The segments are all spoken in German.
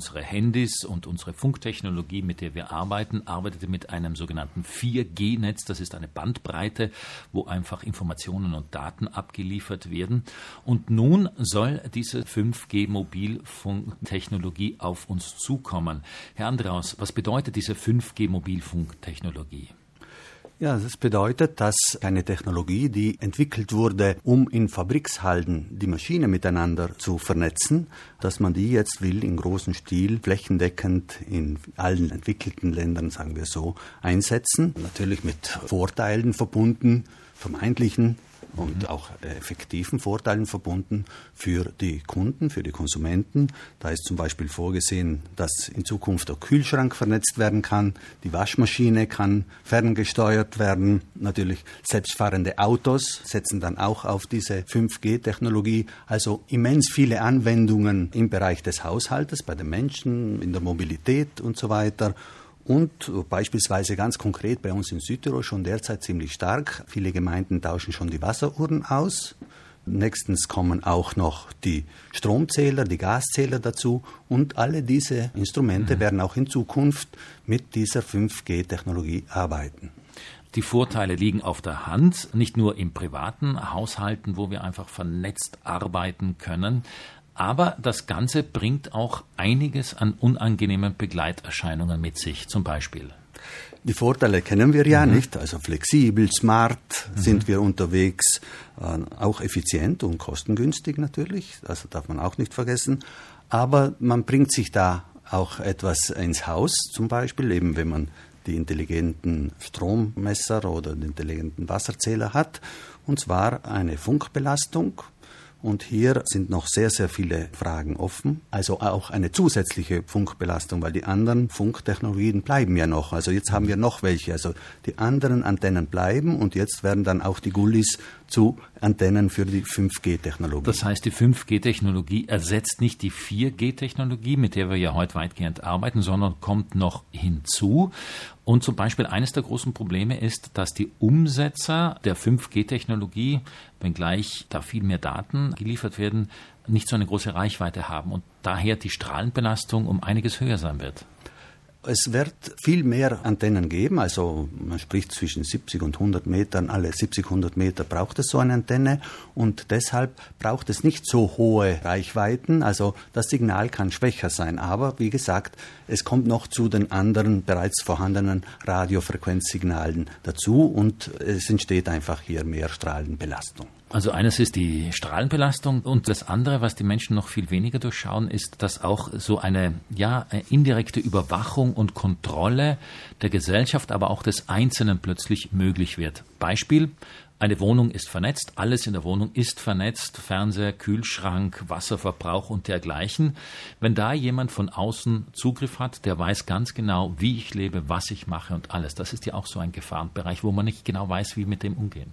unsere Handys und unsere Funktechnologie, mit der wir arbeiten, arbeitet mit einem sogenannten 4G-Netz. Das ist eine Bandbreite, wo einfach Informationen und Daten abgeliefert werden. Und nun soll diese 5G-Mobilfunktechnologie auf uns zukommen. Herr Andraus, was bedeutet diese 5G-Mobilfunktechnologie? Ja, das bedeutet, dass eine Technologie, die entwickelt wurde, um in Fabrikshalden die Maschinen miteinander zu vernetzen, dass man die jetzt will in großem Stil flächendeckend in allen entwickelten Ländern, sagen wir so, einsetzen. Natürlich mit Vorteilen verbunden, vermeintlichen und auch effektiven Vorteilen verbunden für die Kunden, für die Konsumenten. Da ist zum Beispiel vorgesehen, dass in Zukunft der Kühlschrank vernetzt werden kann, die Waschmaschine kann ferngesteuert werden. Natürlich selbstfahrende Autos setzen dann auch auf diese 5G-Technologie. Also immens viele Anwendungen im Bereich des Haushaltes, bei den Menschen, in der Mobilität und so weiter. Und beispielsweise ganz konkret bei uns in Südtirol schon derzeit ziemlich stark. Viele Gemeinden tauschen schon die Wasseruhren aus. Nächstens kommen auch noch die Stromzähler, die Gaszähler dazu und alle diese Instrumente mhm. werden auch in Zukunft mit dieser 5G-Technologie arbeiten. Die Vorteile liegen auf der Hand, nicht nur im privaten Haushalten, wo wir einfach vernetzt arbeiten können, aber das Ganze bringt auch einiges an unangenehmen Begleiterscheinungen mit sich, zum Beispiel. Die Vorteile kennen wir ja mhm. nicht, also flexibel, smart mhm. sind wir unterwegs, äh, auch effizient und kostengünstig natürlich, also darf man auch nicht vergessen. Aber man bringt sich da auch etwas ins Haus, zum Beispiel eben wenn man die intelligenten Strommesser oder den intelligenten Wasserzähler hat, und zwar eine Funkbelastung und hier sind noch sehr, sehr viele Fragen offen. Also auch eine zusätzliche Funkbelastung, weil die anderen Funktechnologien bleiben ja noch. Also jetzt haben wir noch welche. Also die anderen Antennen bleiben und jetzt werden dann auch die Gullis zu Antennen für die 5G-Technologie. Das heißt, die 5G-Technologie ersetzt nicht die 4G-Technologie, mit der wir ja heute weitgehend arbeiten, sondern kommt noch hinzu. Und zum Beispiel eines der großen Probleme ist, dass die Umsetzer der 5G-Technologie, wenngleich da viel mehr Daten geliefert werden, nicht so eine große Reichweite haben und daher die Strahlenbelastung um einiges höher sein wird. Es wird viel mehr Antennen geben, also man spricht zwischen 70 und 100 Metern, alle 70, 100 Meter braucht es so eine Antenne und deshalb braucht es nicht so hohe Reichweiten, also das Signal kann schwächer sein, aber wie gesagt, es kommt noch zu den anderen bereits vorhandenen Radiofrequenzsignalen dazu und es entsteht einfach hier mehr Strahlenbelastung. Also eines ist die Strahlenbelastung und das andere, was die Menschen noch viel weniger durchschauen, ist, dass auch so eine ja indirekte Überwachung und Kontrolle der Gesellschaft, aber auch des Einzelnen plötzlich möglich wird. Beispiel eine Wohnung ist vernetzt, alles in der Wohnung ist vernetzt, Fernseher, Kühlschrank, Wasserverbrauch und dergleichen. Wenn da jemand von außen Zugriff hat, der weiß ganz genau, wie ich lebe, was ich mache und alles. Das ist ja auch so ein Gefahrenbereich, wo man nicht genau weiß, wie mit dem umgehen.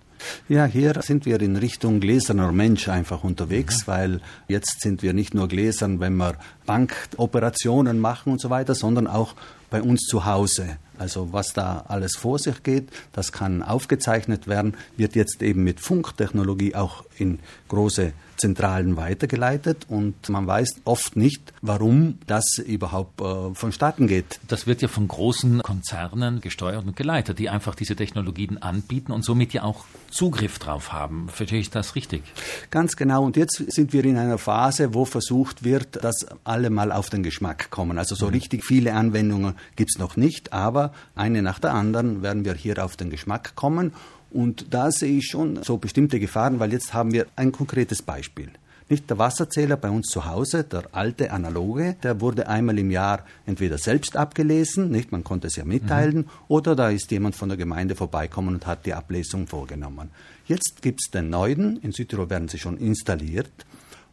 Ja, hier sind wir in Richtung gläserner Mensch einfach unterwegs, mhm. weil jetzt sind wir nicht nur gläsern, wenn wir Bankoperationen machen und so weiter, sondern auch bei uns zu Hause. Also was da alles vor sich geht, das kann aufgezeichnet werden, wird jetzt eben mit Funktechnologie auch in große Zentralen weitergeleitet und man weiß oft nicht, warum das überhaupt äh, vonstatten geht. Das wird ja von großen Konzernen gesteuert und geleitet, die einfach diese Technologien anbieten und somit ja auch Zugriff drauf haben. Verstehe ich das richtig? Ganz genau. Und jetzt sind wir in einer Phase, wo versucht wird, dass alle mal auf den Geschmack kommen. Also so mhm. richtig viele Anwendungen gibt es noch nicht, aber eine nach der anderen werden wir hier auf den Geschmack kommen. Und da sehe ich schon so bestimmte Gefahren, weil jetzt haben wir ein konkretes Beispiel. Nicht der Wasserzähler bei uns zu Hause, der alte analoge, der wurde einmal im Jahr entweder selbst abgelesen, nicht, man konnte es ja mitteilen, mhm. oder da ist jemand von der Gemeinde vorbeikommen und hat die Ablesung vorgenommen. Jetzt gibt es den neuen, in Südtirol werden sie schon installiert.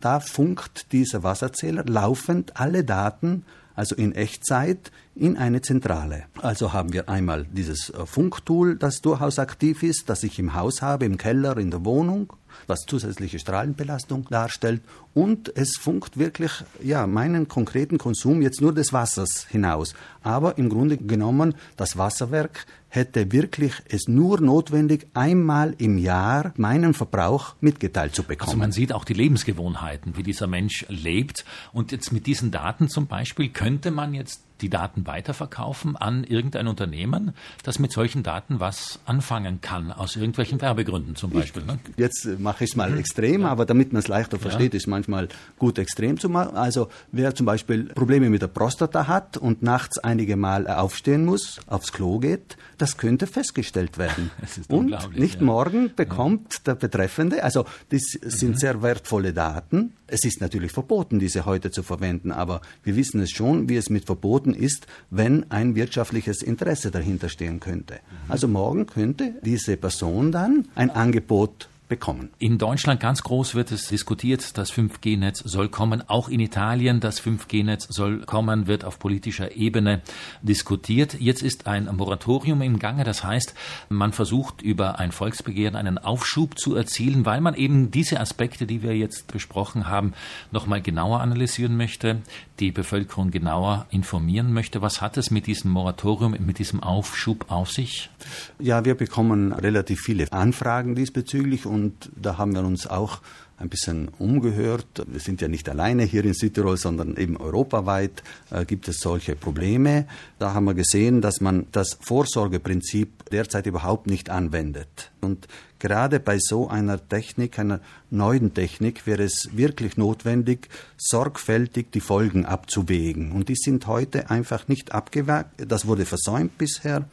Da funkt dieser Wasserzähler laufend alle Daten also in Echtzeit, in eine Zentrale. Also haben wir einmal dieses äh, Funktool, das durchaus aktiv ist, das ich im Haus habe, im Keller, in der Wohnung. Was zusätzliche Strahlenbelastung darstellt. Und es funkt wirklich ja, meinen konkreten Konsum jetzt nur des Wassers hinaus. Aber im Grunde genommen, das Wasserwerk hätte wirklich es nur notwendig, einmal im Jahr meinen Verbrauch mitgeteilt zu bekommen. Also man sieht auch die Lebensgewohnheiten, wie dieser Mensch lebt. Und jetzt mit diesen Daten zum Beispiel könnte man jetzt die Daten weiterverkaufen an irgendein Unternehmen, das mit solchen Daten was anfangen kann, aus irgendwelchen Werbegründen zum Beispiel. Ne? Jetzt äh, mache ich es mal mhm. extrem, ja. aber damit man es leichter versteht, ja. ist manchmal gut extrem zu machen. Also wer zum Beispiel Probleme mit der Prostata hat und nachts einige Mal aufstehen muss, aufs Klo geht, das könnte festgestellt werden. und nicht ja. morgen bekommt der Betreffende, also das sind mhm. sehr wertvolle Daten. Es ist natürlich verboten, diese heute zu verwenden, aber wir wissen es schon, wie es mit Verboten ist, wenn ein wirtschaftliches Interesse dahinter stehen könnte. Also morgen könnte diese Person dann ein Angebot bekommen. In Deutschland ganz groß wird es diskutiert, das 5G-Netz soll kommen. Auch in Italien das 5G-Netz soll kommen, wird auf politischer Ebene diskutiert. Jetzt ist ein Moratorium im Gange. Das heißt, man versucht über ein Volksbegehren einen Aufschub zu erzielen, weil man eben diese Aspekte, die wir jetzt besprochen haben, nochmal genauer analysieren möchte, die Bevölkerung genauer informieren möchte. Was hat es mit diesem Moratorium, mit diesem Aufschub auf sich? Ja, wir bekommen relativ viele Anfragen diesbezüglich und da haben wir uns auch ein bisschen umgehört. Wir sind ja nicht alleine hier in Südtirol, sondern eben europaweit äh, gibt es solche Probleme. Da haben wir gesehen, dass man das Vorsorgeprinzip derzeit überhaupt nicht anwendet. Und gerade bei so einer Technik, einer neuen Technik, wäre es wirklich notwendig, sorgfältig die Folgen abzuwägen. Und die sind heute einfach nicht abgewagt. Das wurde versäumt bisher,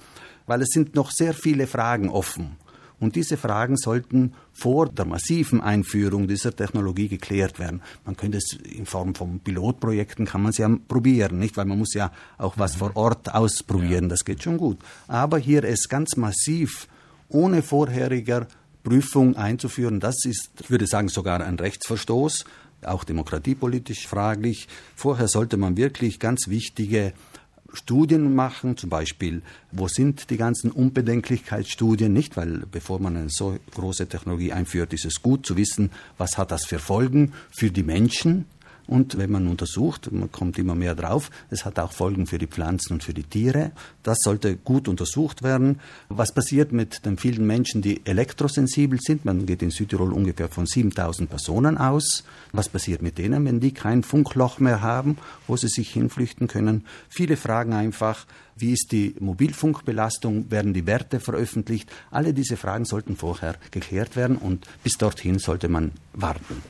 weil es sind noch sehr viele Fragen offen. Und diese Fragen sollten vor der massiven Einführung dieser Technologie geklärt werden. Man könnte es in Form von Pilotprojekten kann man es ja probieren, nicht? Weil man muss ja auch was vor Ort ausprobieren. Das geht schon gut. Aber hier es ganz massiv ohne vorheriger Prüfung einzuführen, das ist, ich würde sagen, sogar ein Rechtsverstoß, auch demokratiepolitisch fraglich. Vorher sollte man wirklich ganz wichtige Studien machen, zum Beispiel, wo sind die ganzen Unbedenklichkeitsstudien, nicht? Weil bevor man eine so große Technologie einführt, ist es gut zu wissen, was hat das für Folgen für die Menschen, und wenn man untersucht, man kommt immer mehr drauf, es hat auch Folgen für die Pflanzen und für die Tiere. Das sollte gut untersucht werden. Was passiert mit den vielen Menschen, die elektrosensibel sind? Man geht in Südtirol ungefähr von 7000 Personen aus. Was passiert mit denen, wenn die kein Funkloch mehr haben, wo sie sich hinflüchten können? Viele fragen einfach, wie ist die Mobilfunkbelastung? Werden die Werte veröffentlicht? Alle diese Fragen sollten vorher geklärt werden und bis dorthin sollte man warten.